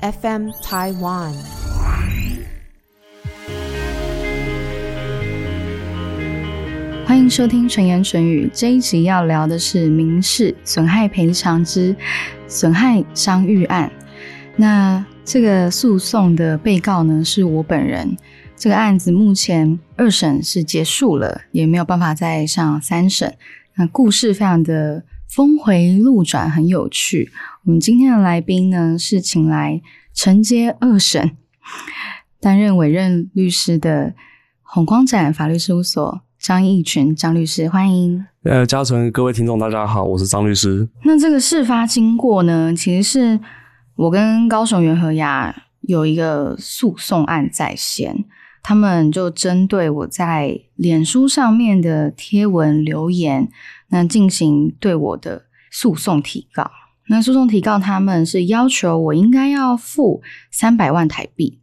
FM Taiwan。欢迎收听纯言纯语这一集，要聊的是民事损害赔偿之损害伤愈案。那这个诉讼的被告呢，是我本人。这个案子目前二审是结束了，也没有办法再上三审。那故事非常的峰回路转，很有趣。我们今天的来宾呢，是请来承接二审、担任委任律师的红光展法律事务所张义群张律师，欢迎。呃，嘉诚，各位听众，大家好，我是张律师。那这个事发经过呢，其实是我跟高雄元和雅有一个诉讼案在先。他们就针对我在脸书上面的贴文留言，那进行对我的诉讼提告。那诉讼提告他们是要求我应该要付三百万台币。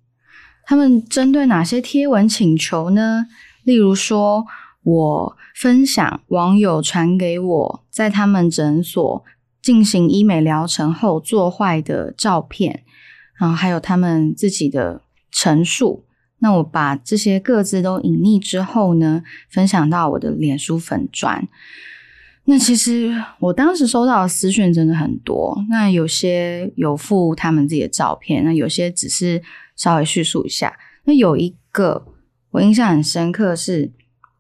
他们针对哪些贴文请求呢？例如说我分享网友传给我在他们诊所进行医美疗程后做坏的照片，然后还有他们自己的陈述。那我把这些各自都隐匿之后呢，分享到我的脸书粉砖。那其实我当时收到的私讯真的很多，那有些有附他们自己的照片，那有些只是稍微叙述一下。那有一个我印象很深刻是，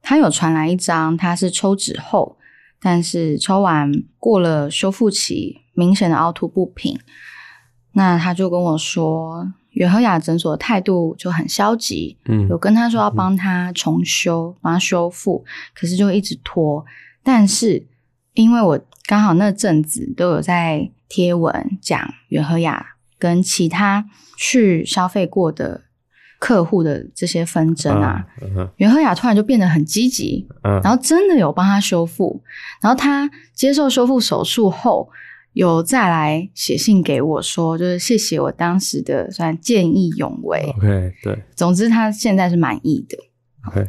他有传来一张，他是抽脂后，但是抽完过了修复期，明显的凹凸不平。那他就跟我说。远和雅诊所的态度就很消极，嗯，有跟他说要帮他重修、帮他修复，可是就一直拖。但是因为我刚好那阵子都有在贴文讲袁和雅跟其他去消费过的客户的这些纷争啊，远和雅突然就变得很积极，嗯，然后真的有帮他修复，然后他接受修复手术后。有再来写信给我说，就是谢谢我当时的算见义勇为。OK，对，总之他现在是满意的。OK，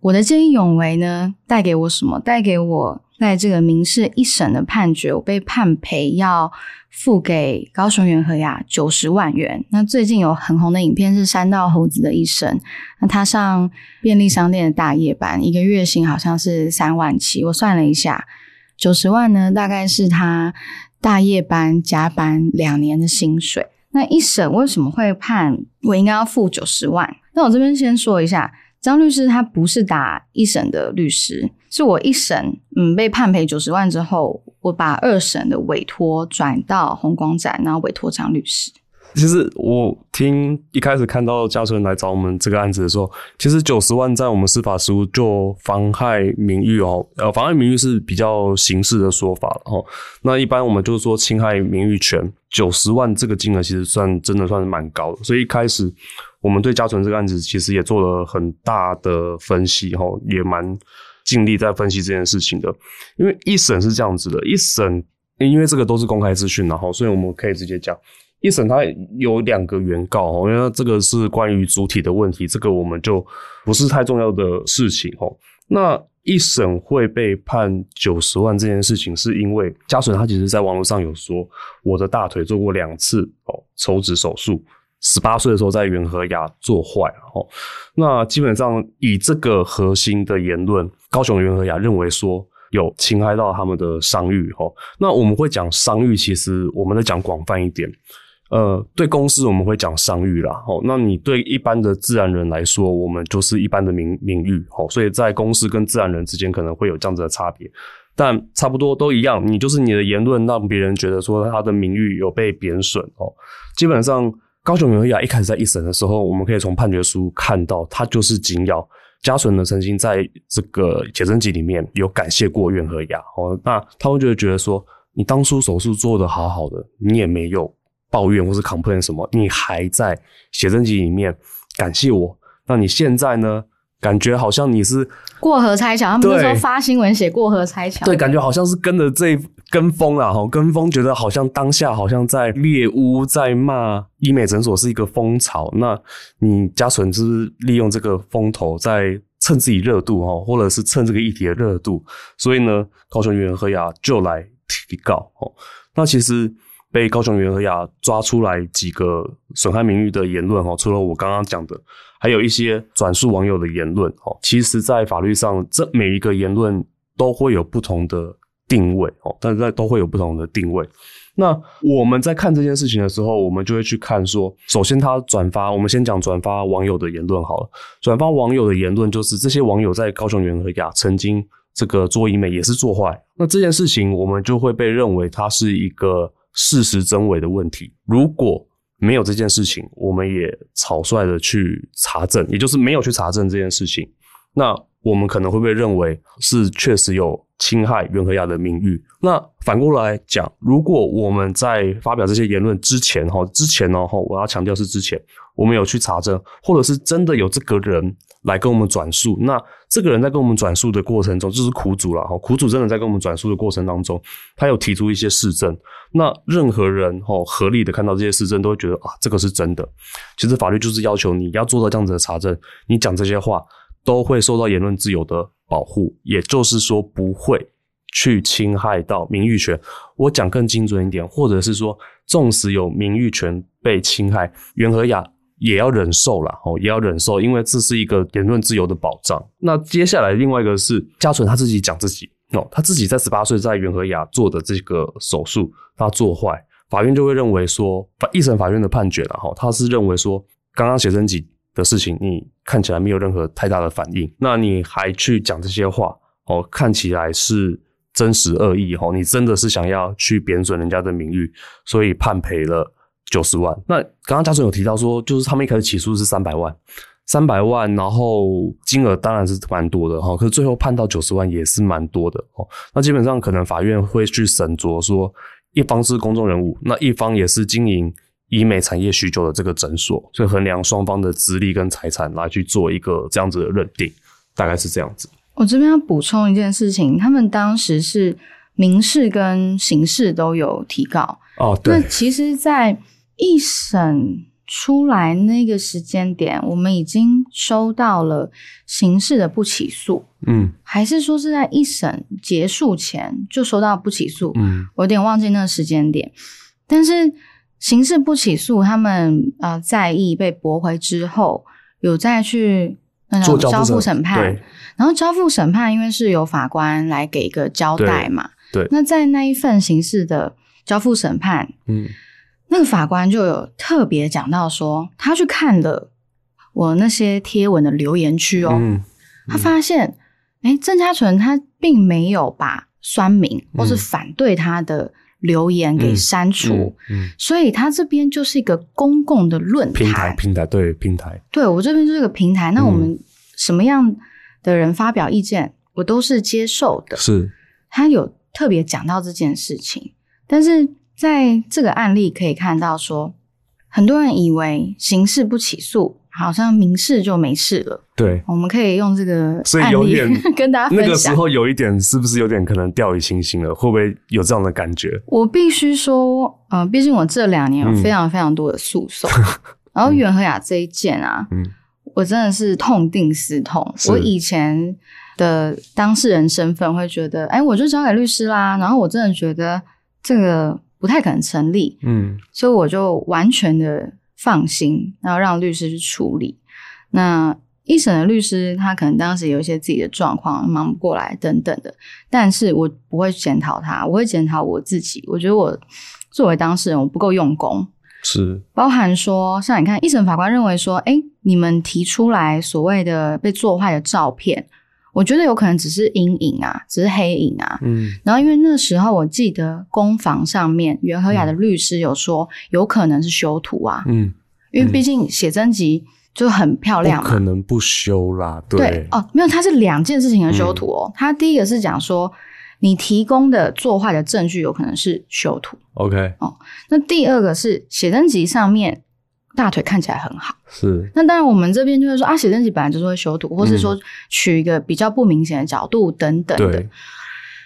我的见义勇为呢，带给我什么？带给我在这个民事一审的判决，我被判赔要付给高雄元和雅九十万元。那最近有很红的影片是山道猴子的一生，那他上便利商店的大夜班，一个月薪好像是三万七。我算了一下。九十万呢，大概是他大夜班加班两年的薪水。那一审为什么会判我应该要付九十万？那我这边先说一下，张律师他不是打一审的律师，是我一审嗯被判赔九十万之后，我把二审的委托转到红光展，然后委托张律师。其实我听一开始看到嘉纯来找我们这个案子的时候，其实九十万在我们司法实务就妨害名誉哦，呃，妨害名誉是比较形式的说法了哦。那一般我们就是说侵害名誉权，九十万这个金额其实算真的算是蛮高的。所以一开始我们对嘉纯这个案子其实也做了很大的分析哈，也蛮尽力在分析这件事情的。因为一审是这样子的，一审因为这个都是公开资讯然后，所以我们可以直接讲。一审它有两个原告哦，因为这个是关于主体的问题，这个我们就不是太重要的事情哦。那一审会被判九十万这件事情，是因为家属他其实在网络上有说，我的大腿做过两次哦抽脂手术，十八岁的时候在元和牙做坏哦。那基本上以这个核心的言论，高雄元和牙认为说有侵害到他们的商誉哦。那我们会讲商誉，其实我们在讲广泛一点。呃，对公司我们会讲商誉啦，哦，那你对一般的自然人来说，我们就是一般的名名誉，哦，所以在公司跟自然人之间可能会有这样子的差别，但差不多都一样，你就是你的言论让别人觉得说他的名誉有被贬损哦。基本上，高雄元和雅一开始在一审的时候，我们可以从判决书看到，他就是紧咬嘉纯呢曾经在这个写真集里面有感谢过元和雅，哦，那他们就会觉得说，你当初手术做的好好的，你也没有。抱怨或是 complain 什么，你还在写真集里面感谢我，那你现在呢？感觉好像你是过河拆桥，他们那时候发新闻写过河拆桥，对，感觉好像是跟着这跟风啦，哈，跟风，觉得好像当下好像在猎巫，在骂医美诊所是一个风潮，那你嘉纯是利用这个风头在趁自己热度哈，或者是趁这个议题的热度，所以呢，高雄元和雅就来提告哦，那其实。被高雄元和雅抓出来几个损害名誉的言论哦，除了我刚刚讲的，还有一些转述网友的言论哦。其实，在法律上，这每一个言论都会有不同的定位哦，但是都会有不同的定位。那我们在看这件事情的时候，我们就会去看说，首先他转发，我们先讲转发网友的言论好了。转发网友的言论就是这些网友在高雄元和雅曾经这个做医美也是做坏，那这件事情我们就会被认为它是一个事实真伪的问题。如果没有这件事情，我们也草率的去查证，也就是没有去查证这件事情，那我们可能会被认为是确实有。侵害袁和雅的名誉。那反过来讲，如果我们在发表这些言论之前，哈，之前呢，哈，我要强调是之前，我们有去查证，或者是真的有这个人来跟我们转述。那这个人在跟我们转述的过程中，就是苦主了，哈，苦主真的在跟我们转述的过程当中，他有提出一些事证。那任何人，哈，合理的看到这些事证，都会觉得啊，这个是真的。其实法律就是要求你要做到这样子的查证，你讲这些话都会受到言论自由的。保护，也就是说不会去侵害到名誉权。我讲更精准一点，或者是说，纵使有名誉权被侵害，袁和雅也要忍受了哦，也要忍受，因为这是一个言论自由的保障。那接下来另外一个是嘉纯他自己讲自己哦，他自己在十八岁在元和雅做的这个手术，他做坏，法院就会认为说，一审法院的判决了哈，他是认为说，刚刚写真集。的事情，你看起来没有任何太大的反应，那你还去讲这些话哦？看起来是真实恶意哦，你真的是想要去贬损人家的名誉，所以判赔了九十万。那刚刚家属有提到说，就是他们一开始起诉是三百万，三百万，然后金额当然是蛮多的哈，可是最后判到九十万也是蛮多的哦。那基本上可能法院会去审酌说，一方是公众人物，那一方也是经营。医美产业许久的这个诊所，所以衡量双方的资历跟财产来去做一个这样子的认定，大概是这样子。我这边要补充一件事情，他们当时是民事跟刑事都有提告哦。对，那其实，在一审出来那个时间点，我们已经收到了刑事的不起诉，嗯，还是说是在一审结束前就收到不起诉？嗯，我有点忘记那个时间点，但是。刑事不起诉，他们呃在意被驳回之后，有再去那种交付审判，然后交付审判，因为是由法官来给一个交代嘛。对，那在那一份刑事的交付审判，嗯，那个法官就有特别讲到说，他去看了我那些贴文的留言区哦，他发现，哎，郑家纯他并没有把酸民或是反对他的。留言给删除，所以他这边就是一个公共的论平台，平台对平台，对我这边就是个平台。那我们什么样的人发表意见，我都是接受的。是，他有特别讲到这件事情，但是在这个案例可以看到，说很多人以为刑事不起诉。好像民事就没事了。对，我们可以用这个所以有点 跟大家那个时候有一点，是不是有点可能掉以轻心了？会不会有这样的感觉？我必须说，呃，毕竟我这两年有非常非常多的诉讼，然后袁和雅这一件啊，嗯，我真的是痛定思痛。我以前的当事人身份会觉得，哎，我就交给律师啦。然后我真的觉得这个不太可能成立，嗯，所以我就完全的。放心，然后让律师去处理。那一审的律师他可能当时有一些自己的状况，忙不过来等等的。但是我不会检讨他，我会检讨我自己。我觉得我作为当事人，我不够用功。是，包含说，像你看，一审法官认为说，哎，你们提出来所谓的被做坏的照片。我觉得有可能只是阴影啊，只是黑影啊。嗯，然后因为那时候我记得公房上面，袁和雅的律师有说有可能是修图啊。嗯，因为毕竟写真集就很漂亮，可能不修啦。对哦，没有，它是两件事情的修图哦。他第一个是讲说你提供的作坏的证据有可能是修图。OK，哦，那第二个是写真集上面。大腿看起来很好，是。那当然，我们这边就会说啊，写真集本来就是会修图，或是说取一个比较不明显的角度等等的。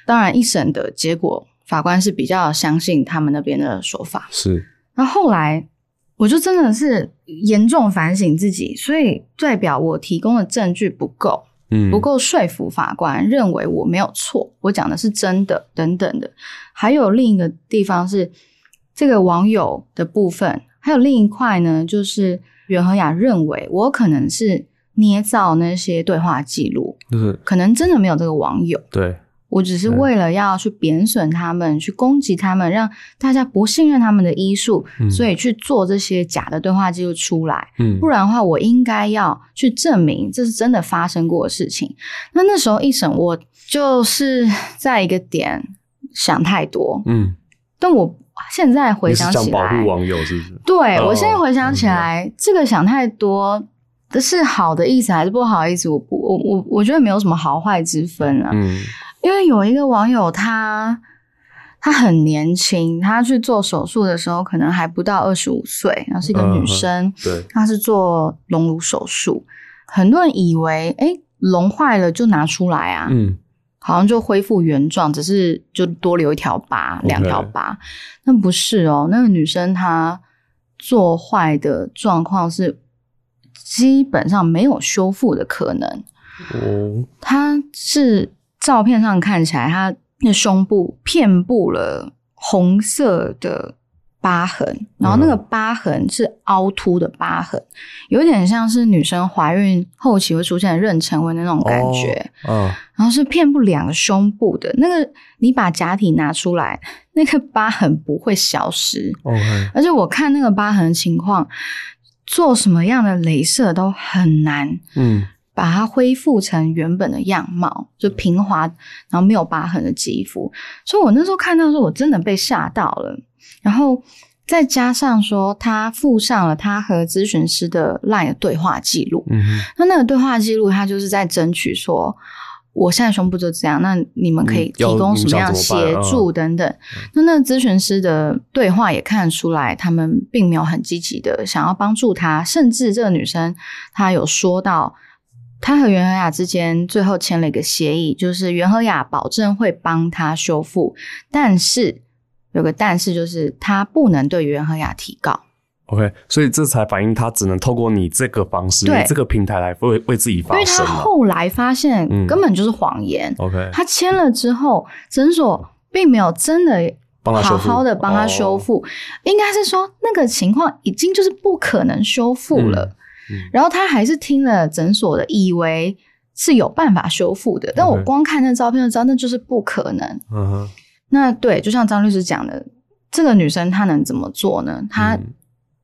当然，一审的结果，法官是比较相信他们那边的说法。是。那后来，我就真的是严重反省自己，所以代表我提供的证据不够，嗯，不够说服法官认为我没有错，我讲的是真的等等的。还有另一个地方是。这个网友的部分，还有另一块呢，就是袁和雅认为我可能是捏造那些对话记录，就是可能真的没有这个网友。对，我只是为了要去贬损他们，去攻击他们，让大家不信任他们的医术，嗯所以去做这些假的对话记录出来。嗯不然的话，我应该要去证明这是真的发生过的事情。那那时候一审，我就是在一个点想太多，嗯，但我现在回想起来想保护，网友是不是？对、哦我现在回想起来，这个想太多的是好的意思还是不好的意思？我不，我我我觉得没有什么好坏之分啊。嗯因为有一个网友他，他很年轻，他去做手术的时候可能还不到二十五岁，然后是一个嗯女生，对，她是做隆乳手术，很多人以为，哎，隆坏了就拿出来啊，嗯好像就恢复原状，只是就多留一条疤、两条疤，那不是哦，那个女生她做坏的状况是基本上没有修复的可能。哦，她是照片上看起来，她那胸部遍布了红色的疤痕，然后那个疤痕是凹凸的疤痕，有点像是女生怀孕后期会出现的妊娠纹的那种感觉。嗯然后是遍布两个胸部的那个，你把假体拿出来，那个疤痕不会消失。，OK，而且我看那个疤痕的情况，做什么样的镭射都很难嗯把它恢复成原本的样貌，就平滑，然后没有疤痕的肌肤。所以我那时候看到的时候，我真的被吓到了。然后再加上说，他附上了他和咨询师的 LINE 的对话记录，嗯哼那那个对话记录，他就是在争取说，我现在胸部就这样，那你们可以提供什么样协助等等。那那个咨询师的对话也看得出来，他们并没有很积极的想要帮助他，甚至这个女生她有说到。她和袁和雅之间最后签了一个协议，就是袁和雅保证会帮她修复，但是有个但是，就是他不能对袁和雅提告。，OK，所以这才反映他只能透过你这个方式，对。你这个平台来为为自己因为她发声嘛。后来发现嗯。根本就是谎言，，OK，他签了之后，诊所并没有真的好好的帮他修复，应该是说那个情况已经就是不可能修复了。嗯。嗯然后他还是听了诊所的，以为是有办法修复的，但我光看那照片就知道那就是不可能。嗯哼，那对，就像张律师讲的，这个女生她能怎么做呢？她、嗯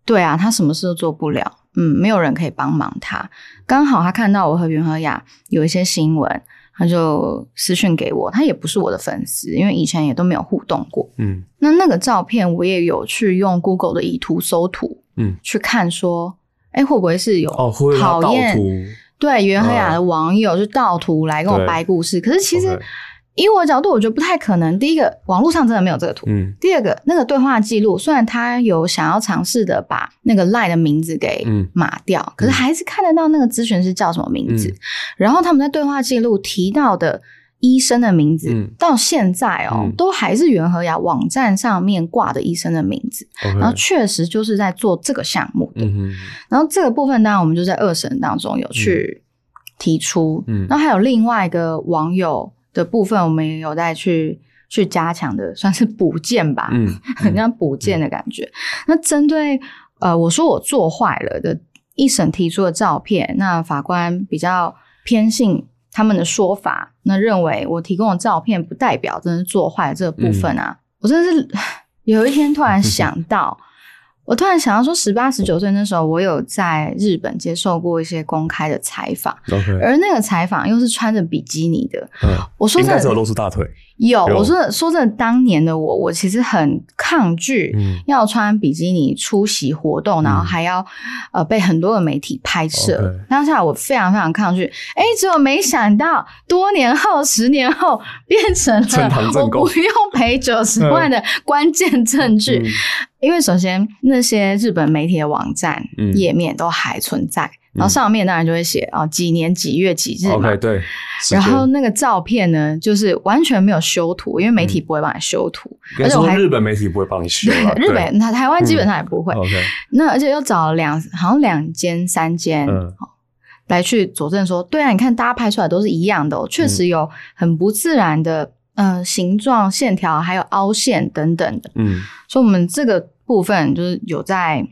对啊，她什么事都做不了，嗯，没有人可以帮忙她。刚好她看到我和袁和雅有一些新闻，她就私讯给我。她也不是我的粉丝，因为以前也都没有互动过。嗯那那个照片我也有去用 Google 的以图搜图嗯，去看，说，哎，会不会是有讨厌图？对袁和雅的网友就盗图来跟我对掰故事？可是其实以我的角度，我觉得不太可能。第一个，网络上真的没有这个图。嗯第二个，那个对话记录，虽然他有想要尝试的把那个赖的名字给嗯码掉，可是还是看得到那个咨询师叫什么名字。嗯然后他们在对话记录提到的医生的名字，嗯到现在哦，嗯都还是袁和雅网站上面挂的医生的名字。然后确实就是在做这个项目的。嗯，然后这个部分，当然我们就在二审当中有去提出。嗯然后还有另外一个网友的部分，我们也有在去去加强的，算是补件吧，嗯，很像补件的感觉。那针对呃我说我做坏了的一审提出的照片，那法官比较偏信他们的说法，那认为我提供的照片不代表真的做坏了这个部分啊，我真的是 有一天突然 想到。我突然想到说，十八、十九岁那时候，我有在日本接受过一些公开的采访而那个采访又是穿着比基尼的。嗯，我说真的应该只有露出大腿，有，有。我说说真的，当年的我，我其实很抗拒嗯。要穿比基尼出席活动，然后嗯。还要呃被很多的媒体拍摄。当下我非常非常抗拒，哎，结果没想到多年后、十年后变成了我不用赔九十万的关键证据。嗯。因为首先那些日本媒体的网站嗯。页面都还存在，然后上面当然就会写哦几年几月几日嘛。OK，对，然后那个照片呢，就是完全没有修图，因为媒体不会帮你修图，而且我还日本媒体不会帮你修对 日本那台湾基本上也不会。对 OK，那而且又找了两好像两间三间、嗯哦来去佐证说，对啊，你看大家拍出来都是一样的、哦，确实有很不自然的呃形状、线条，还有凹陷等等的。嗯所以我们这个部分就是有在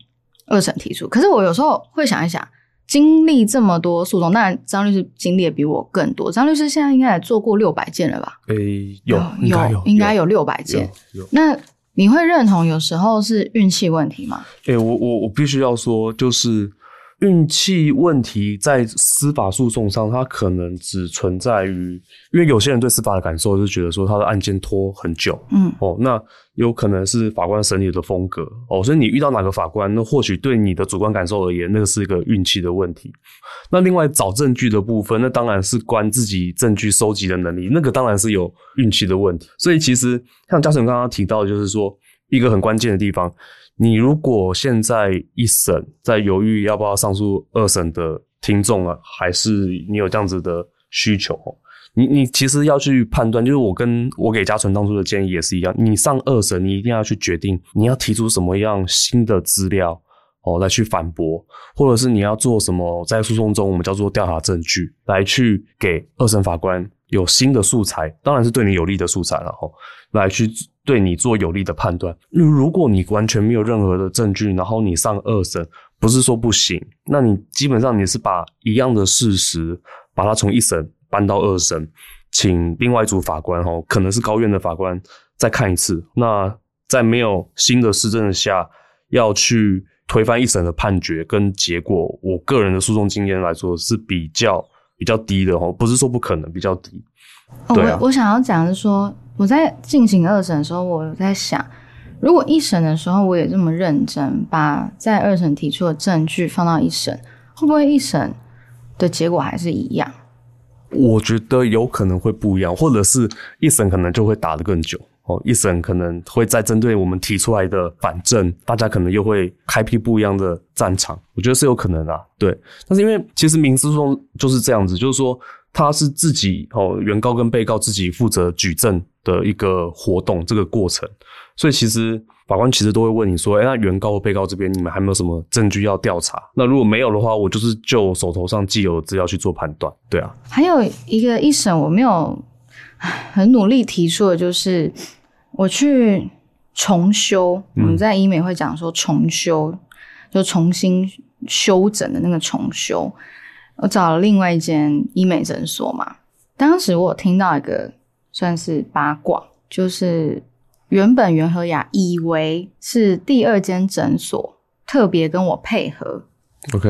二审提出。可是我有时候会想一想，经历这么多诉讼，当然张律师经历的比我更多。张律师现在应该也做过六百件了吧？诶、有有有应该有六百件。那你会认同有时候是运气问题吗？诶、我我我必须要说，就是运气问题在司法诉讼上，它可能只存在于，因为有些人对司法的感受就觉得说他的案件拖很久，嗯哦，那有可能是法官审理的风格哦，所以你遇到哪个法官，那或许对你的主观感受而言，那个是一个运气的问题。那另外找证据的部分，那当然是关自己证据收集的能力，那个当然是有运气的问题。所以其实像嘉诚刚刚提到的，就是说一个很关键的地方，你如果现在一审在犹豫要不要上诉二审的听众啊，还是你有这样子的需求，你你其实要去判断，就是我跟我给嘉纯当初的建议也是一样，你上二审，你一定要去决定你要提出什么样新的资料哦来去反驳，或者是你要做什么在诉讼中我们叫做调查证据来去给二审法官有新的素材，当然是对你有利的素材了哈，来去对你做有利的判断。如果你完全没有任何的证据，然后你上二审，不是说不行，那你基本上你是把一样的事实，把它从一审搬到二审，请另外一组法官哈，可能是高院的法官再看一次。那在没有新的施证下，要去推翻一审的判决跟结果，我个人的诉讼经验来说是比较比较低的哈，不是说不可能，比较低。哦，对啊我我想要讲的是说，我在进行二审的时候，我在想，如果一审的时候我也这么认真，把在二审提出的证据放到一审，会不会一审的结果还是一样？我觉得有可能会不一样，或者是一审可能就会打得更久哦，一审可能会再针对我们提出来的反证，大家可能又会开辟不一样的战场，我觉得是有可能的、对。但是因为其实民事诉讼就是这样子，就是说他是自己哦，原告跟被告自己负责举证的一个活动，这个过程，所以其实法官其实都会问你说，哎、那原告或被告这边你们还没有什么证据要调查？那如果没有的话，我就是就手头上既有的资料去做判断，对啊。还有一个一审我没有很努力提出的，就是我去重修，我们在医美会讲说重修，就重新修整的那个重修。我找了另外一间医美诊所嘛，当时我听到一个算是八卦，就是原本袁和雅以为是第二间诊所特别跟我配合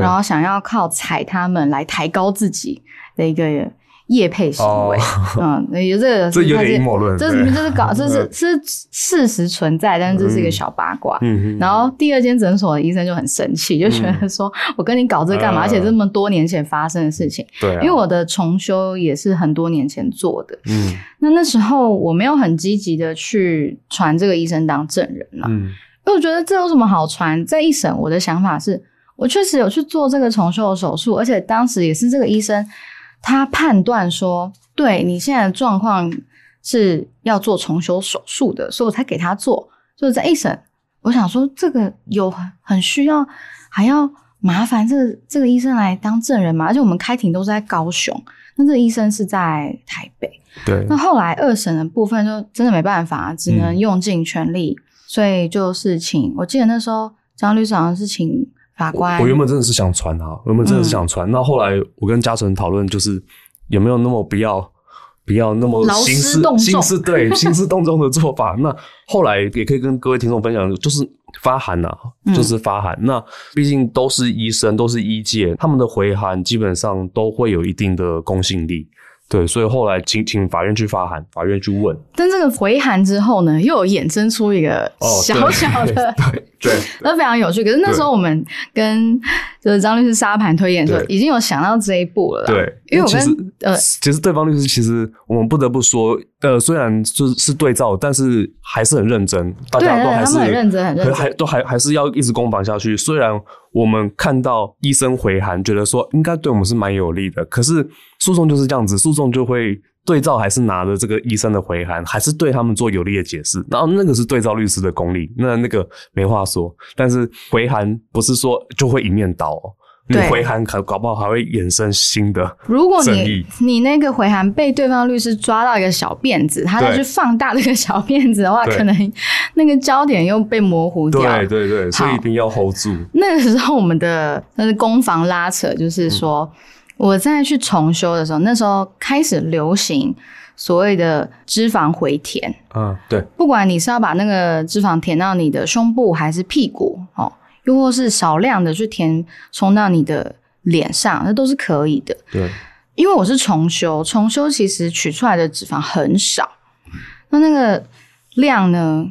然后想要靠踩他们来抬高自己的一个业配行为，嗯，有这个 这有点阴谋论这对。这是搞，这是是事实存在，但是这是一个小八卦。嗯。然后第二间诊所的医生就很生气，就觉得说我跟你搞这干嘛？嗯。而且这么多年前发生的事情，对、啊，因为我的重修也是很多年前做的。嗯。那那时候我没有很积极的去传这个医生当证人啦，嗯。因为我觉得这有什么好传？在一审，我的想法是我确实有去做这个重修的手术，而且当时也是这个医生他判断说，对你现在的状况是要做重修手术的，所以我才给他做。就是在一审，我想说这个有很很需要，还要麻烦这个这个医生来当证人嘛？而且我们开庭都是在高雄，那这个医生是在台北。对那后来二审的部分就真的没办法，只能用尽全力，所以就是请，我记得那时候张律师好像是请法官，我原本真的是想传啊，我原本真的是想传。那、后来我跟嘉诚讨论，就是有没有那么不要不要那么劳兴师师动众兴师对 兴师动众的做法。那后来也可以跟各位听众分享，就是发函呐、嗯就是发函。那毕竟都是医生，都是医界，他们的回函基本上都会有一定的公信力。对，所以后来请请法院去发函，法院去问。但这个回函之后呢，又有衍生出一个哦小小的，对，那非常有趣。可是那时候我们跟就是张律师沙盘推演的时候，已经有想到这一步了。对，因为我跟其实呃其实对方律师其实我们不得不说，呃，虽然就是是对照，但是还是很认真，大家都还是很认真很认真还都还还是要一直攻防下去。虽然我们看到医生回函，觉得说应该对我们是蛮有利的，可是诉讼就是这样子，诉讼就会。对照还是拿着这个医生的回函，还是对他们做有利的解释，然后那个是对照律师的功力，那那个没话说。但是回函不是说就会一面倒、哦，你回函可搞不好还会衍生新的。如果你你那个回函被对方律师抓到一个小辫子，他再去放大这个小辫子的话，可能那个焦点又被模糊掉。对对对，所以一定要 hold 住。那个时候我们的那是攻防拉扯，就是说、我在去重修的时候，那时候开始流行所谓的脂肪回填，嗯，对，不管你是要把那个脂肪填到你的胸部还是屁股哦，又或是少量的去填充到你的脸上，那都是可以的。对，因为我是重修，重修其实取出来的脂肪很少，那那个量呢，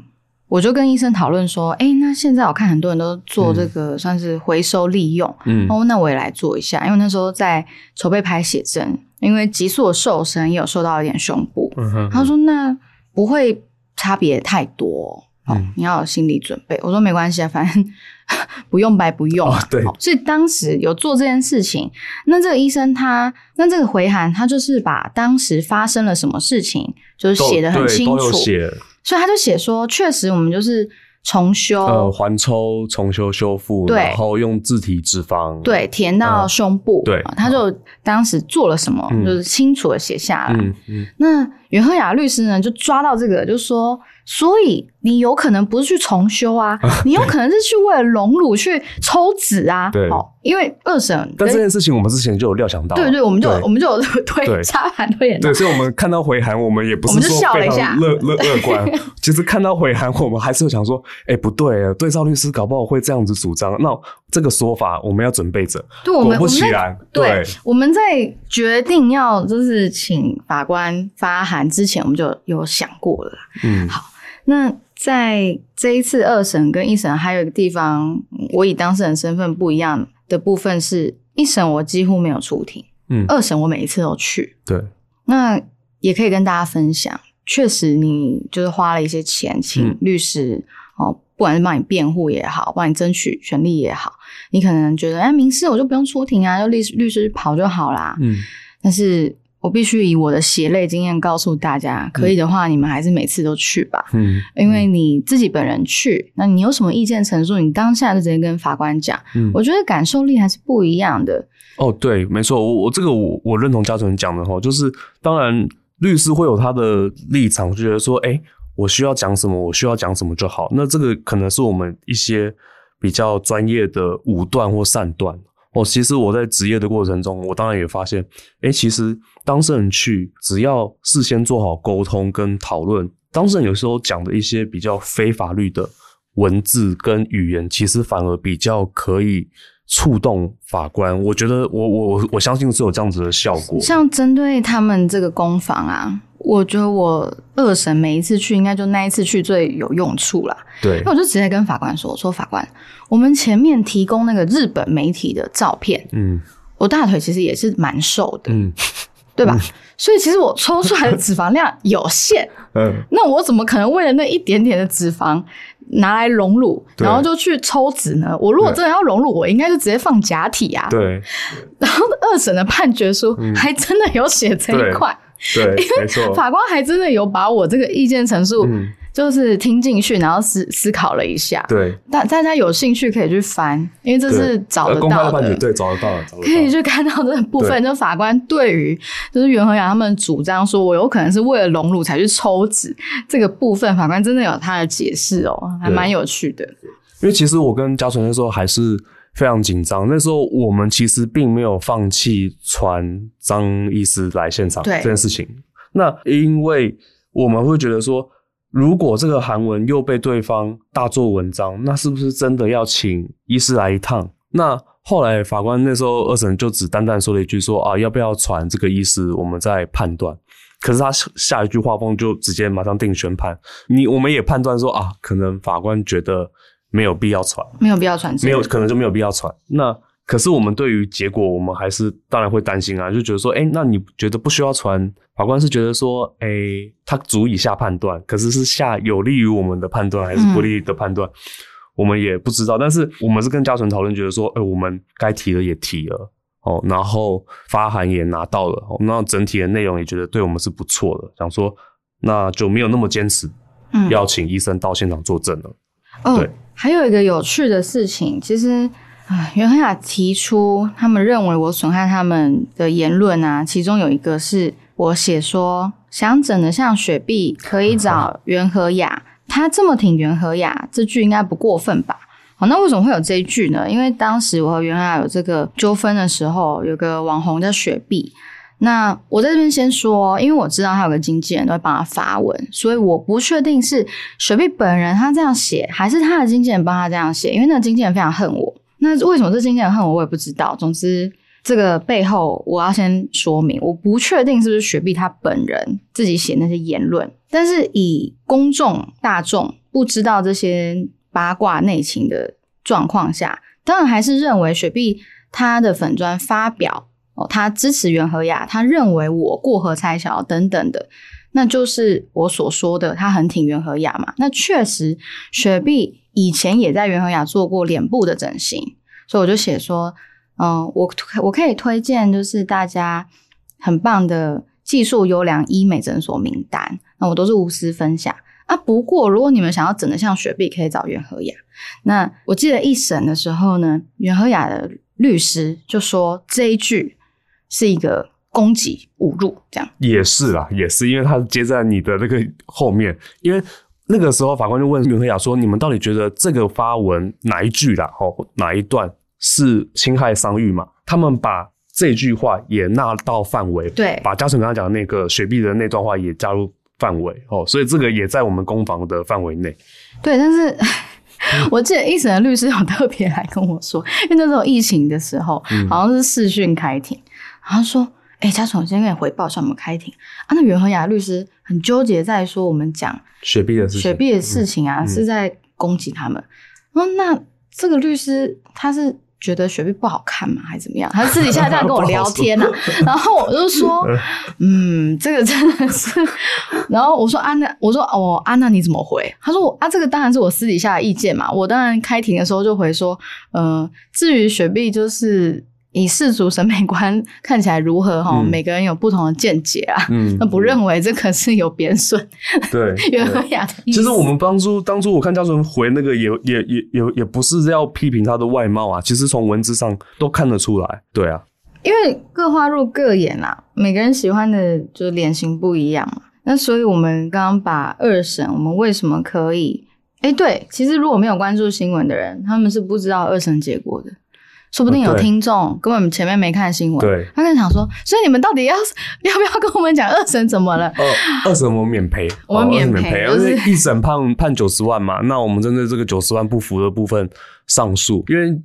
我就跟医生讨论说，哎、那现在我看很多人都做这个算是回收利用，嗯。哦，那我也来做一下，因为那时候在筹备拍写真，因为急速的瘦身也有瘦到一点胸部，嗯哼，他说那不会差别太多。哦，嗯。你要有心理准备。我说没关系啊，反正 不用白不用对。哦所以当时有做这件事情，那这个医生他那这个回函，他就是把当时发生了什么事情，就是都写的很清楚，写，所以他就写说，确实我们就是重修，呃，环抽、重修、修复，对然后用自体脂肪，，对，填到嗯胸部，对啊他就当时做了什么，嗯就是清楚的写下来。嗯嗯，那袁鹤雅律师呢，就抓到这个，就说，所以你有可能不是去重修啊，你有可能是去为了荣辱去抽脂啊，对哦，因为二审但这件事情我们之前就有料想到，对对，我们就我们就有推 对沙盘推演对，所以我们看到回函，我们也不我们就是说非笑了一下常乐乐乐观。其实看到回函，我们还是会想说，哎、不对，对赵律师搞不好会这样子主张。那这个说法我们要准备着。对我们果不其然，对，我们在决定要就是请法官发函之前，我们就有想过了啦。嗯，那在这一次二审跟一审还有一个地方，嗯我以当事人身份不一样的部分是，一审我几乎没有出庭，嗯二审我每一次都去。对，那也可以跟大家分享，确实你就是花了一些钱请嗯律师、哦，不管是帮你辩护也好，帮你争取权利也好，你可能觉得哎，民事我就不用出庭啊，就律师律师跑就好啦。嗯，但是我必须以我的血泪经验告诉大家，可以的话，你们还是每次都去吧。嗯，因为你自己本人去，那你有什么意见陈述，你当下就直接跟法官讲。嗯我觉得感受力还是不一样的。哦，对，没错，我我这个我我认同嘉纯讲的哈，就是当然律师会有他的立场，就觉得说，哎、我需要讲什么，我需要讲什么就好。那这个可能是我们一些比较专业的武断或善断。哦，其实我在职业的过程中，我当然也发现，哎、其实当事人去，只要事先做好沟通跟讨论，当事人有时候讲的一些比较非法律的文字跟语言，其实反而比较可以触动法官。我觉得我我我我相信是有这样子的效果。像针对他们这个攻防啊，我觉得我二审每一次去，应该就那一次去最有用处啦。对因为，我就直接跟法官说：“我说法官，我们前面提供那个日本媒体的照片，嗯我大腿其实也是蛮瘦的，嗯对吧？所以其实我抽出来的脂肪量有限，嗯，那我怎么可能为了那一点点的脂肪拿来隆乳，然后就去抽脂呢？我如果真的要隆乳，我应该就直接放假体啊。对然后二审的判决书还真的有写这一块，对，没错。法官还真的有把我这个意见陈述嗯，就是听进去，然后思思考了一下。对，大大家有兴趣可以去翻，因为这是找得到的，对，找得到了，找得到。可以去看到这个部分，就法官对于就是袁和阳他们主张说，我有可能是为了荣辱才去抽脂这个部分，法官真的有他的解释哦，还对。蛮有趣的。因为其实我跟嘉纯那时候还是非常紧张，那时候我们其实并没有放弃传张医师来现场对这件事情。那因为我们会觉得说，如果这个韩文又被对方大做文章，那是不是真的要请医师来一趟？那后来法官那时候二审就只淡淡说了一句说啊，要不要传这个医师，我们再判断。可是他下一句话锋就直接马上定宣判，你我们也判断说啊，可能法官觉得没有必要传，没有必要传没有可能就没有必要传。那可是我们对于结果，我们还是当然会担心啊，就觉得说，哎、那你觉得不需要传？法官是觉得说，哎、他足以下判断，可是是下有利于我们的判断，还是不利的判断，我们也不知道。但是我们是跟嘉纯讨论，觉得说，哎、我们该提的也提了。哦，然后发函也拿到了，哦，那整体的内容也觉得对我们是不错的，想说那就没有那么坚持嗯要请医生到现场作证了。哦对，还有一个有趣的事情，其实啊，袁和雅提出他们认为我损害他们的言论啊，其中有一个是我写说想整的像雪碧，可以找袁和雅，他这么挺袁和雅，这句应该不过分吧？好，那为什么会有这一句呢？因为当时我和袁和雅有这个纠纷的时候，有个网红叫雪碧。那我在这边先说，因为我知道他有个经纪人都会帮他发文，所以我不确定是雪碧本人他这样写，还是他的经纪人帮他这样写。因为那个经纪人非常恨我，那为什么这经纪人恨我，我也不知道。总之，这个背后我要先说明，我不确定是不是雪碧他本人自己写那些言论，但是以公众大众不知道这些八卦内情的状况下，当然还是认为雪碧他的粉砖发表。他支持袁和雅，他认为我过河拆桥等等的，那就是我所说的，他很挺袁和雅嘛。那确实，雪碧以前也在袁和雅做过脸部的整形，所以我就写说，嗯，我我可以推荐，就是大家很棒的技术优良医美诊所名单，那我都是无私分享啊。不过，如果你们想要整的像雪碧，可以找袁和雅。那我记得一审的时候呢，袁和雅的律师就说这一句。是一个攻击、侮辱，这样也是啦，也是，因为他接在你的那个后面，因为那个时候法官就问袁和雅说：“你们到底觉得这个发文哪一句啦？哦，哪一段是侵害商誉嘛？”他们把这句话也纳到范围，对，把嘉诚刚刚讲的那个雪碧的那段话也加入范围哦，所以这个也在我们攻防的范围内。对，但是 我记得一审的律师有特别来跟我说，因为那时候疫情的时候，好像是视讯开庭。然后说：“哎，嘉纯，我先跟你回报一下我们开庭啊。”那袁和雅律师很纠结，在说我们讲雪碧的事情，雪碧的事情啊，是在攻击他们。哦，那这个律师他是觉得雪碧不好看吗？还是怎么样？他私底下这样跟我聊 天呢。然后我就说：“嗯，这个真的是。”然后我说：“安娜，我说哦，安娜你怎么回？”他说：“我啊，这个当然是我私底下的意见嘛。我当然开庭的时候就回说，呃，至于雪碧就是。”以世俗审美观 看起来如何哈？每个人有不同的见解啊。嗯，那不认为这可是有贬损。对，袁和雅的意思。其实我们当初当初我看教授回那个也也也也也不是要批评他的外貌啊，其实从文字上都看得出来。对啊，因为各花入各眼啦，每个人喜欢的就脸型不一样嘛。那所以我们刚刚把二审，我们为什么可以？哎，对，其实如果没有关注新闻的人，他们是不知道二审结果的。说不定有听众根本前面没看新闻，对，他可能想说，所以你们到底要 要不要跟我们讲二审怎么了？二审我们免赔，我们免赔，就是一审判判九十万嘛。那我们针对这个九十万不服的部分上诉，因为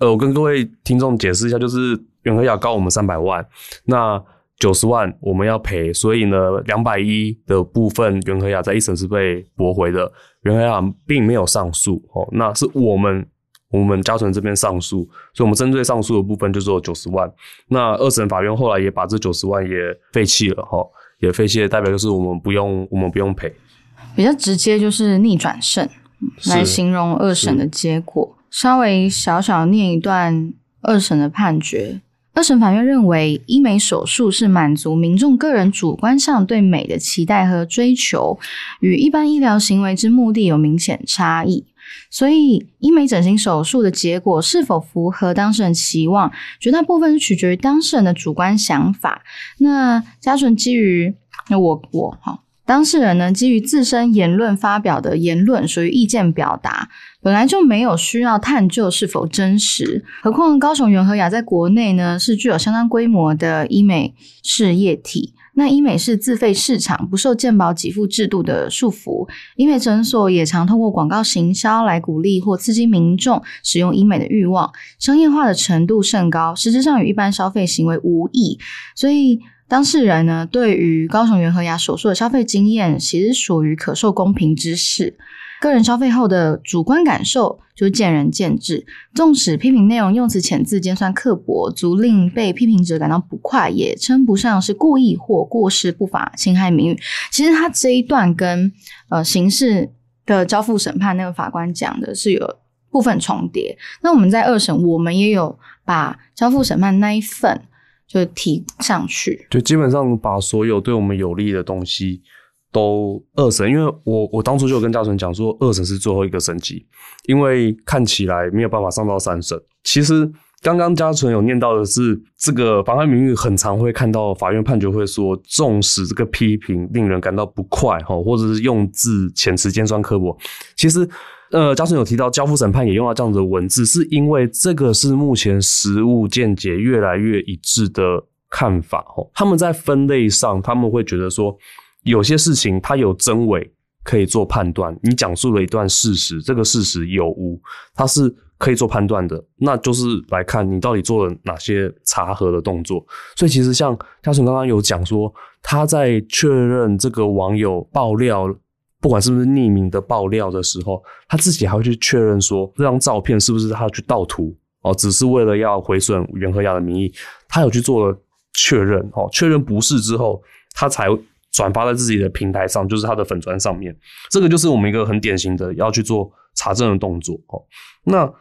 呃，我跟各位听众解释一下，就是袁和雅告我们三百万，那九十万我们要赔，所以呢，两百一的部分袁和雅在一审是被驳回的，袁和雅并没有上诉哦，那是我们。我们嘉诚这边上诉，所以我们针对上诉的部分就只有九十万。那二审法院后来也把这九十万也废弃了，哈，也废弃，代表就是我们不用，我们不用赔。比较直接就是逆转胜来形容二审的结果。稍微小小念一段二审的判决。二审法院认为，医美手术是满足民众个人主观上对美的期待和追求，与一般医疗行为之目的有明显差异。所以，医美整形手术的结果是否符合当事人期望，绝大部分是取决于当事人的主观想法。那嘉纯基于那我我哈，当事人呢基于自身言论发表的言论属于意见表达，本来就没有需要探究是否真实。何况高雄元和雅在国内呢是具有相当规模的医美事业体。那医美是自费市场，不受健保给付制度的束缚。医美诊所也常通过广告行销来鼓励或刺激民众使用医美的欲望，商业化的程度甚高，实质上与一般消费行为无异。所以当事人呢，对于高雄元和牙手术的消费经验，其实属于可受公平之事。个人消费后的主观感受就见仁见智，纵使批评内容用词遣字尖酸刻薄，足令被批评者感到不快，也称不上是故意或过失不法侵害名誉。其实他这一段跟呃刑事的交付审判那个法官讲的是有部分重叠。那我们在二审，我们也有把交付审判那一份就提上去，就基本上把所有对我们有利的东西。都二审，因为我我当初就跟嘉纯讲说，二审是最后一个审级，因为看起来没有办法上到三审。其实刚刚嘉纯有念到的是，这个妨害名誉很常会看到法院判决会说，纵使这个批评令人感到不快哈，或者是用字遣词尖酸刻薄，其实。呃，嘉顺有提到交付审判也用到这样的文字，是因为这个是目前实务见解越来越一致的看法哦。他们在分类上，他们会觉得说，有些事情它有真伪可以做判断。你讲述了一段事实，这个事实有无，它是可以做判断的。那就是来看你到底做了哪些查核的动作。所以其实像嘉顺刚刚有讲说，他在确认这个网友爆料。不管是不是匿名的爆料的时候，他自己还会去确认说这张照片是不是他去盗图哦，只是为了要毁损袁和雅的名义，他有去做了确认哦，确认不是之后，他才转发在自己的平台上，就是他的粉砖上面。这个就是我们一个很典型的要去做查证的动作哦。那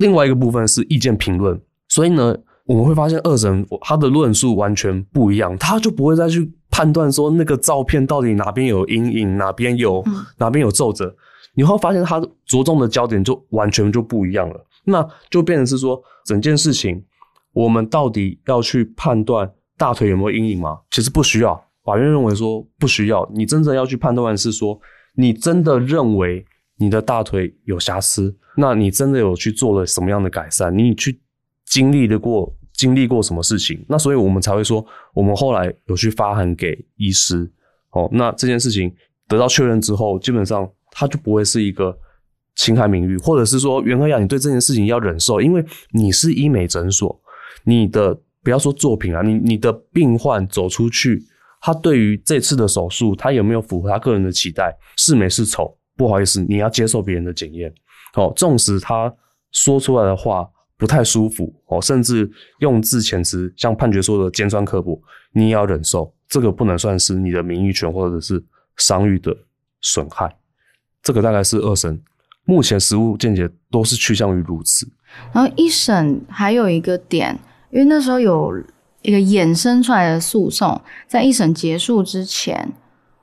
另外一个部分是意见评论，所以呢，我们会发现二审他的论述完全不一样，他就不会再去。判断说那个照片到底哪边有阴影，哪边有哪边有皱褶，你会发现他着重的焦点就完全就不一样了。那就变成是说，整件事情我们到底要去判断大腿有没有阴影吗？其实不需要，法院认为说不需要。你真正要去判断的是说，你真的认为你的大腿有瑕疵，那你真的有去做了什么样的改善？你去经历的过。经历过什么事情，那所以我们才会说，我们后来有去发函给医师，哦，那这件事情得到确认之后，基本上他就不会是一个侵害名誉，或者是说袁和雅，你对这件事情要忍受，因为你是医美诊所，你的不要说作品啊，你你的病患走出去，他对于这次的手术，他有没有符合他个人的期待，是美是丑，不好意思，你要接受别人的检验，哦，纵使他说出来的话。不太舒服哦，甚至用字遣词，像判决说的尖酸刻薄，你也要忍受。这个不能算是你的名誉权或者是商誉的损害。这个大概是二审目前实务见解都是趋向于如此。然后一审还有一个点，因为那时候有一个衍生出来的诉讼，在一审结束之前，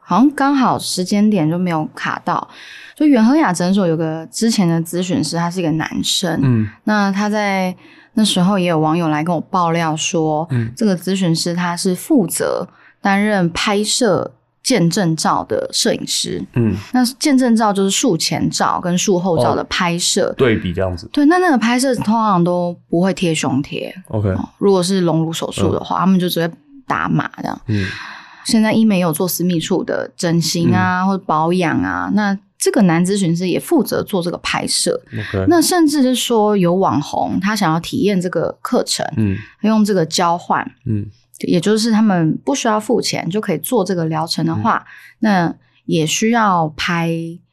好像刚好时间点就没有卡到。就远和雅诊所有个之前的咨询师，他是一个男生。嗯，那他在那时候也有网友来跟我爆料说，嗯，这个咨询师他是负责担任拍摄见证照的摄影师。嗯，那见证照就是术前照跟术后照的拍摄对比这样子。对，那那个拍摄通常都不会贴胸贴。OK，如果是隆乳手术的话，他们就直接打码这样。嗯，现在医美有做私密处的整形啊，或者保养啊，那。这个男咨询师也负责做这个拍摄，那甚至是说有网红他想要体验这个课程，嗯，用这个交换，嗯，也就是他们不需要付钱就可以做这个疗程的话，那也需要拍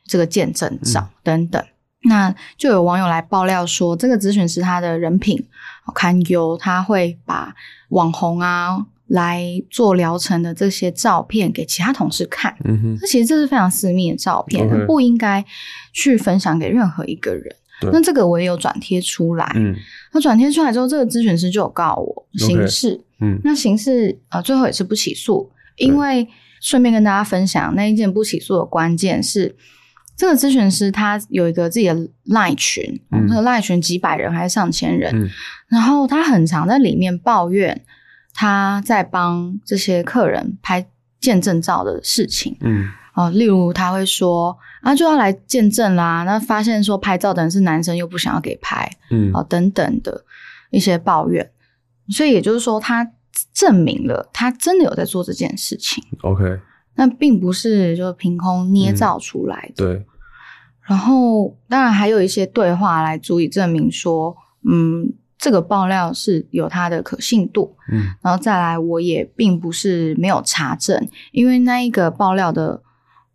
这个见证照等等。那就有网友来爆料说，这个咨询师他的人品堪忧，他会把网红啊。来做疗程的这些照片给其他同事看，嗯哼，那其实这是非常私密的照片，不应该去分享给任何一个人。那这个我也有转贴出来，嗯，那转贴出来之后，这个咨询师就有告我刑事，嗯，那刑事啊，最后也是不起诉，因为顺便跟大家分享那一件不起诉的关键是，这个咨询师他有一个自己的赖群，那个赖群几百人还是上千人，然后他很常在里面抱怨。他在帮这些客人拍见证照的事情，嗯，哦，例如他会说啊，就要来见证啦，那发现说拍照的人是男生，又不想要给拍，嗯，哦，等等的一些抱怨，所以也就是说，他证明了他真的有在做这件事情。OK，那并不是就凭空捏造出来的。对，然后当然还有一些对话来足以证明说，嗯。这个爆料是有它的可信度，嗯，然后再来，我也并不是没有查证，因为那一个爆料的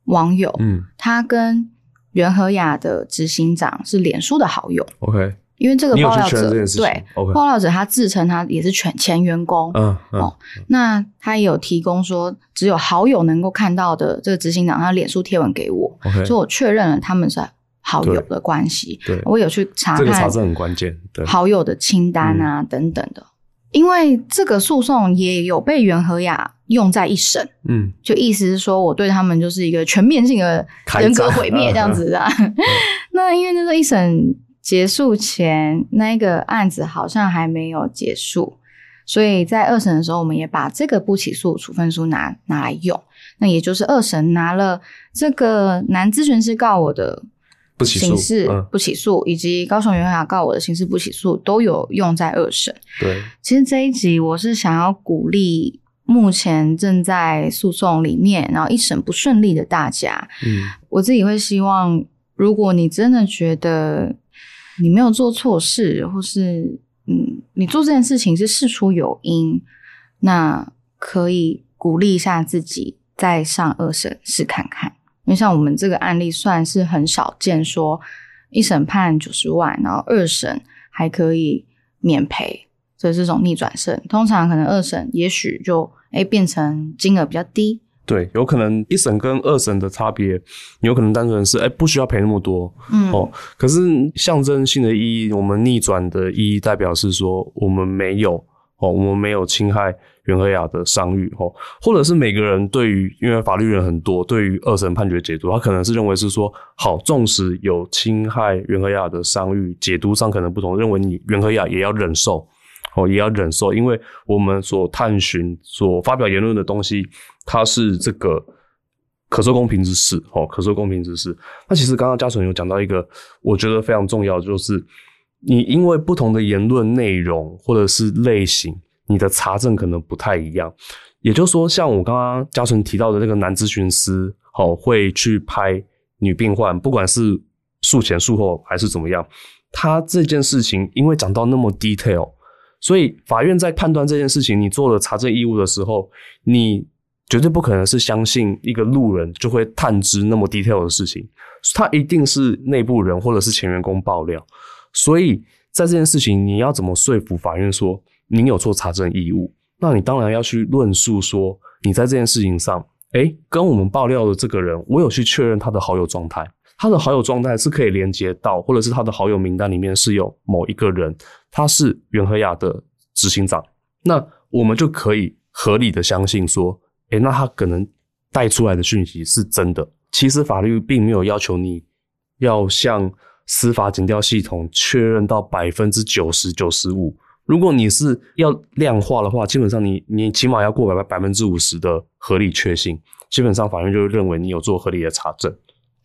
网友，嗯，他跟袁和雅的执行长是脸书的好友，OK，因为这个爆料者对？爆料者他自称他也是全前员工，嗯哦，那他也有提供说只有好友能够看到的这个执行长他脸书贴文给我所以我确认了他们是。好友的关系，对我有去查看，这个查证很关键。对，好友的清单啊等等的，因为这个诉讼也有被袁和雅用在一审，嗯，就意思是说我对他们就是一个全面性的人格战毁灭这样子的。那因为那时候一审结束前，那一个案子好像还没有结束，所以在二审的时候，我们也把这个不起诉处分书拿拿来用。那也就是二审拿了这个男咨询师告我的不起诉刑事嗯不起诉，以及高雄原法告我的刑事不起诉，都有用在二审。对，其实这一集我是想要鼓励目前正在诉讼里面，然后一审不顺利的大家，嗯，我自己会希望，如果你真的觉得你没有做错事，或是嗯，你做这件事情是事出有因，那可以鼓励一下自己，再上二审试看看。因为像我们这个案例算是很少见，说一审判九十万，然后二审还可以免赔的这种逆转胜。通常可能二审也许就哎变成金额比较低，对，有可能一审跟二审的差别，有可能单纯是哎、不需要赔那么多，嗯。哦，可是象征性的意义，我们逆转的意义代表是说我们没有哦，我们没有侵害袁和雅的商誉哦，或者是每个人对于因为法律人很多，对于二审判决解读，他可能是认为是说，好，纵使有侵害袁和雅的商誉，解读上可能不同，认为你袁和雅也要忍受。哦，也要忍受，因为我们所探寻、所发表言论的东西，它是这个可受公平之事。哦，可受公平之事。那其实刚刚嘉纯有讲到一个，我觉得非常重要，就是你因为不同的言论内容或者是类型，你的查证可能不太一样。也就是说，像我刚刚嘉纯提到的那个男咨询师，哦，会去拍女病患，不管是术前、术后还是怎么样，他这件事情因为讲到那么 detail。所以法院在判断这件事情，你做了查证义务的时候，你绝对不可能是相信一个路人就会探知那么 detail 的事情，他一定是内部人或者是前员工爆料。所以在这件事情，你要怎么说服法院说你有做查证义务？那你当然要去论述说，你在这件事情上，诶，跟我们爆料的这个人，我有去确认他的好友状态，他的好友状态是可以连接到，或者是他的好友名单里面是有某一个人。他是袁和雅的执行长，那我们就可以合理的相信说，诶，那他可能带出来的讯息是真的。其实法律并没有要求你要向司法检调系统确认到百分之九十九十五。如果你是要量化的话，基本上你你起码要过百百分之五十的合理确信，基本上法院就认为你有做合理的查证，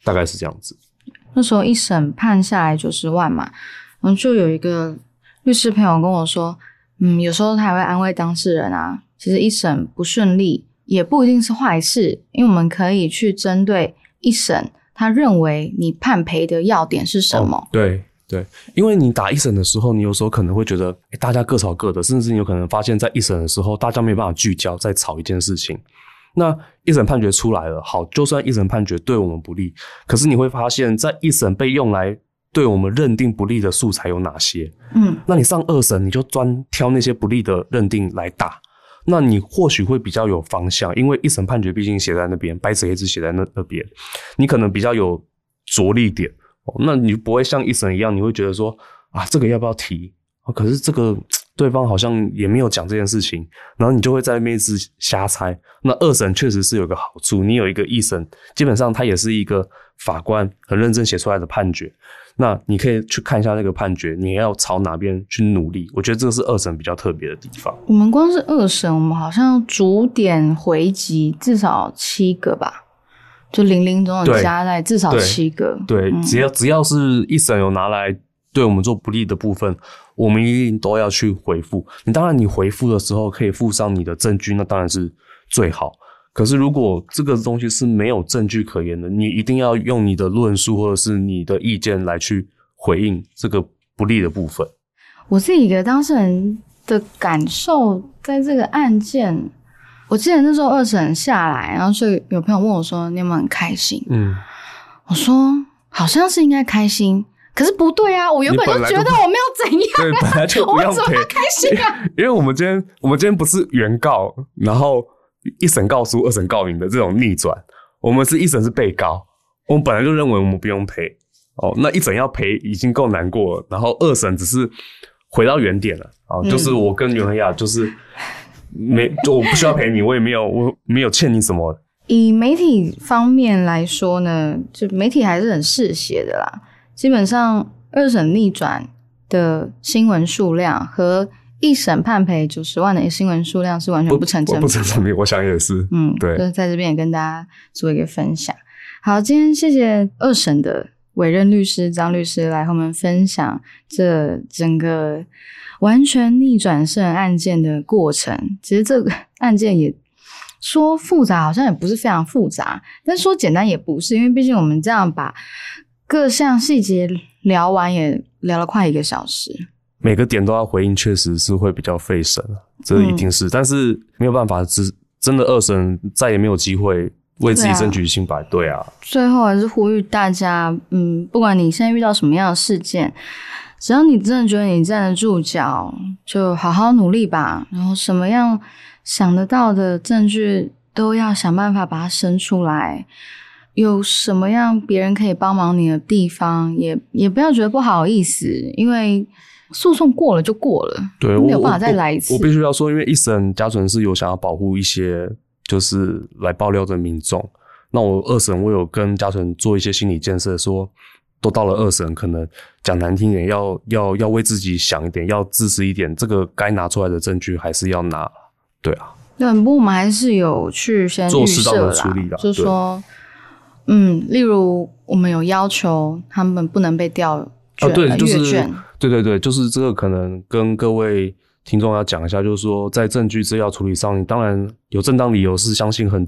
大概是这样子。那时候一审判下来九十万嘛，然后就有一个。律师朋友跟我说，嗯，有时候他也会安慰当事人啊。其实一审不顺利也不一定是坏事，因为我们可以去针对一审他认为你判赔的要点是什么。哦、对对，因为你打一审的时候，你有时候可能会觉得，诶大家各吵各的，甚至你有可能发现，在一审的时候，大家没有办法聚焦在吵一件事情。那一审判决出来了，好，就算一审判决对我们不利，可是你会发现在一审被用来。对我们认定不利的素材有哪些？嗯，那你上二审你就专挑那些不利的认定来打，那你或许会比较有方向，因为一审判决毕竟写在那边，白纸黑字写在那那边，你可能比较有着力点哦。那你不会像一审一样，你会觉得说啊，这个要不要提？可是这个对方好像也没有讲这件事情，然后你就会在那边一直瞎猜。那二审确实是有个好处，你有一个一审，基本上它也是一个法官很认真写出来的判决。那你可以去看一下那个判决，你要朝哪边去努力？我觉得这个是二审比较特别的地方。我们光是二审，我们好像逐点回击至少七个吧，就零零总总加在至少七个。对，嗯、只要只要是一审有拿来对我们做不利的部分，我们一定都要去回复。你当然，你回复的时候可以附上你的证据，那当然是最好。可是，如果这个东西是没有证据可言的，你一定要用你的论述或者是你的意见来去回应这个不利的部分。我自己一个当事人的感受，在这个案件，我记得那时候二审下来，然后所以有朋友问我说：“你有没有很开心？”嗯，我说：“好像是应该开心。”可是不对啊！我原本就觉得我没有怎样、啊，对，本来就不要 我怎么开心啊？因为我们今天我们今天不是原告，然后一审告诉二审告赢的这种逆转，我们是一审是被告，我们本来就认为我们不用赔哦，那一审要赔已经够难过了，然后二审只是回到原点了啊，就是我跟袁和雅就是没，我不需要赔你，我也没有，我没有欠你什么。以媒体方面来说呢，就媒体还是很嗜血的啦。基本上二审逆转的新闻数量和一审判赔九十万的新闻数量是完全不成正比。不成正比，我想也是。嗯，对，就是在这边也跟大家做一个分享。好，今天谢谢二审的委任律师张律师来和我们分享这整个完全逆转胜案件的过程。其实这个案件也。说复杂好像也不是非常复杂，但说简单也不是，因为毕竟我们这样把各项细节聊完，也聊了快一个小时，每个点都要回应，确实是会比较费神，这一定是。但是没有办法，只真的二审再也没有机会为自己争取清白，对啊。最后还是呼吁大家，嗯，不管你现在遇到什么样的事件，只要你真的觉得你站得住脚，就好好努力吧。然后什么样？想得到的证据都要想办法把它伸出来。有什么样别人可以帮忙你的地方，也也不要觉得不好意思，因为诉讼过了就过了，对，没有办法再来一次。我必须要说，因为一审家准是有想要保护一些就是来爆料的民众，那我二审我有跟家纯做一些心理建设，说都到了二审，可能讲难听点，要要要为自己想一点，要自私一点，这个该拿出来的证据还是要拿。对啊，对，不过我们还是有去先做适当的处理的，就是说，嗯，例如我们有要求他们不能被调啊，对，就是对对对，就是这个可能跟各位听众要讲一下，就是说在证据资料处理上，你当然有正当理由是相信很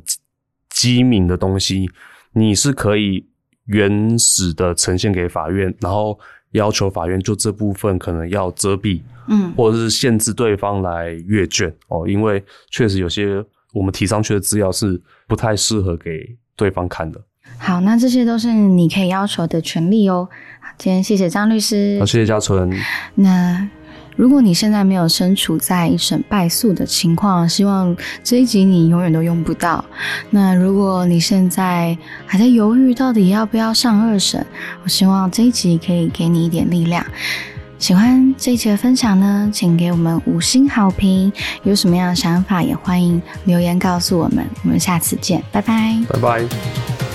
机敏的东西，你是可以原始的呈现给法院，然后要求法院就这部分可能要遮蔽。嗯，或者是限制对方来阅卷哦，因为确实有些我们提上去的资料是不太适合给对方看的。好，那这些都是你可以要求的权利哦。今天谢谢张律师，好，谢谢嘉纯。那如果你现在没有身处在一审败诉的情况，希望这一集你永远都用不到。那如果你现在还在犹豫到底要不要上二审，我希望这一集可以给你一点力量。喜欢这一集的分享呢，请给我们五星好评。有什么样的想法，也欢迎留言告诉我们。我们下次见，拜拜，拜拜。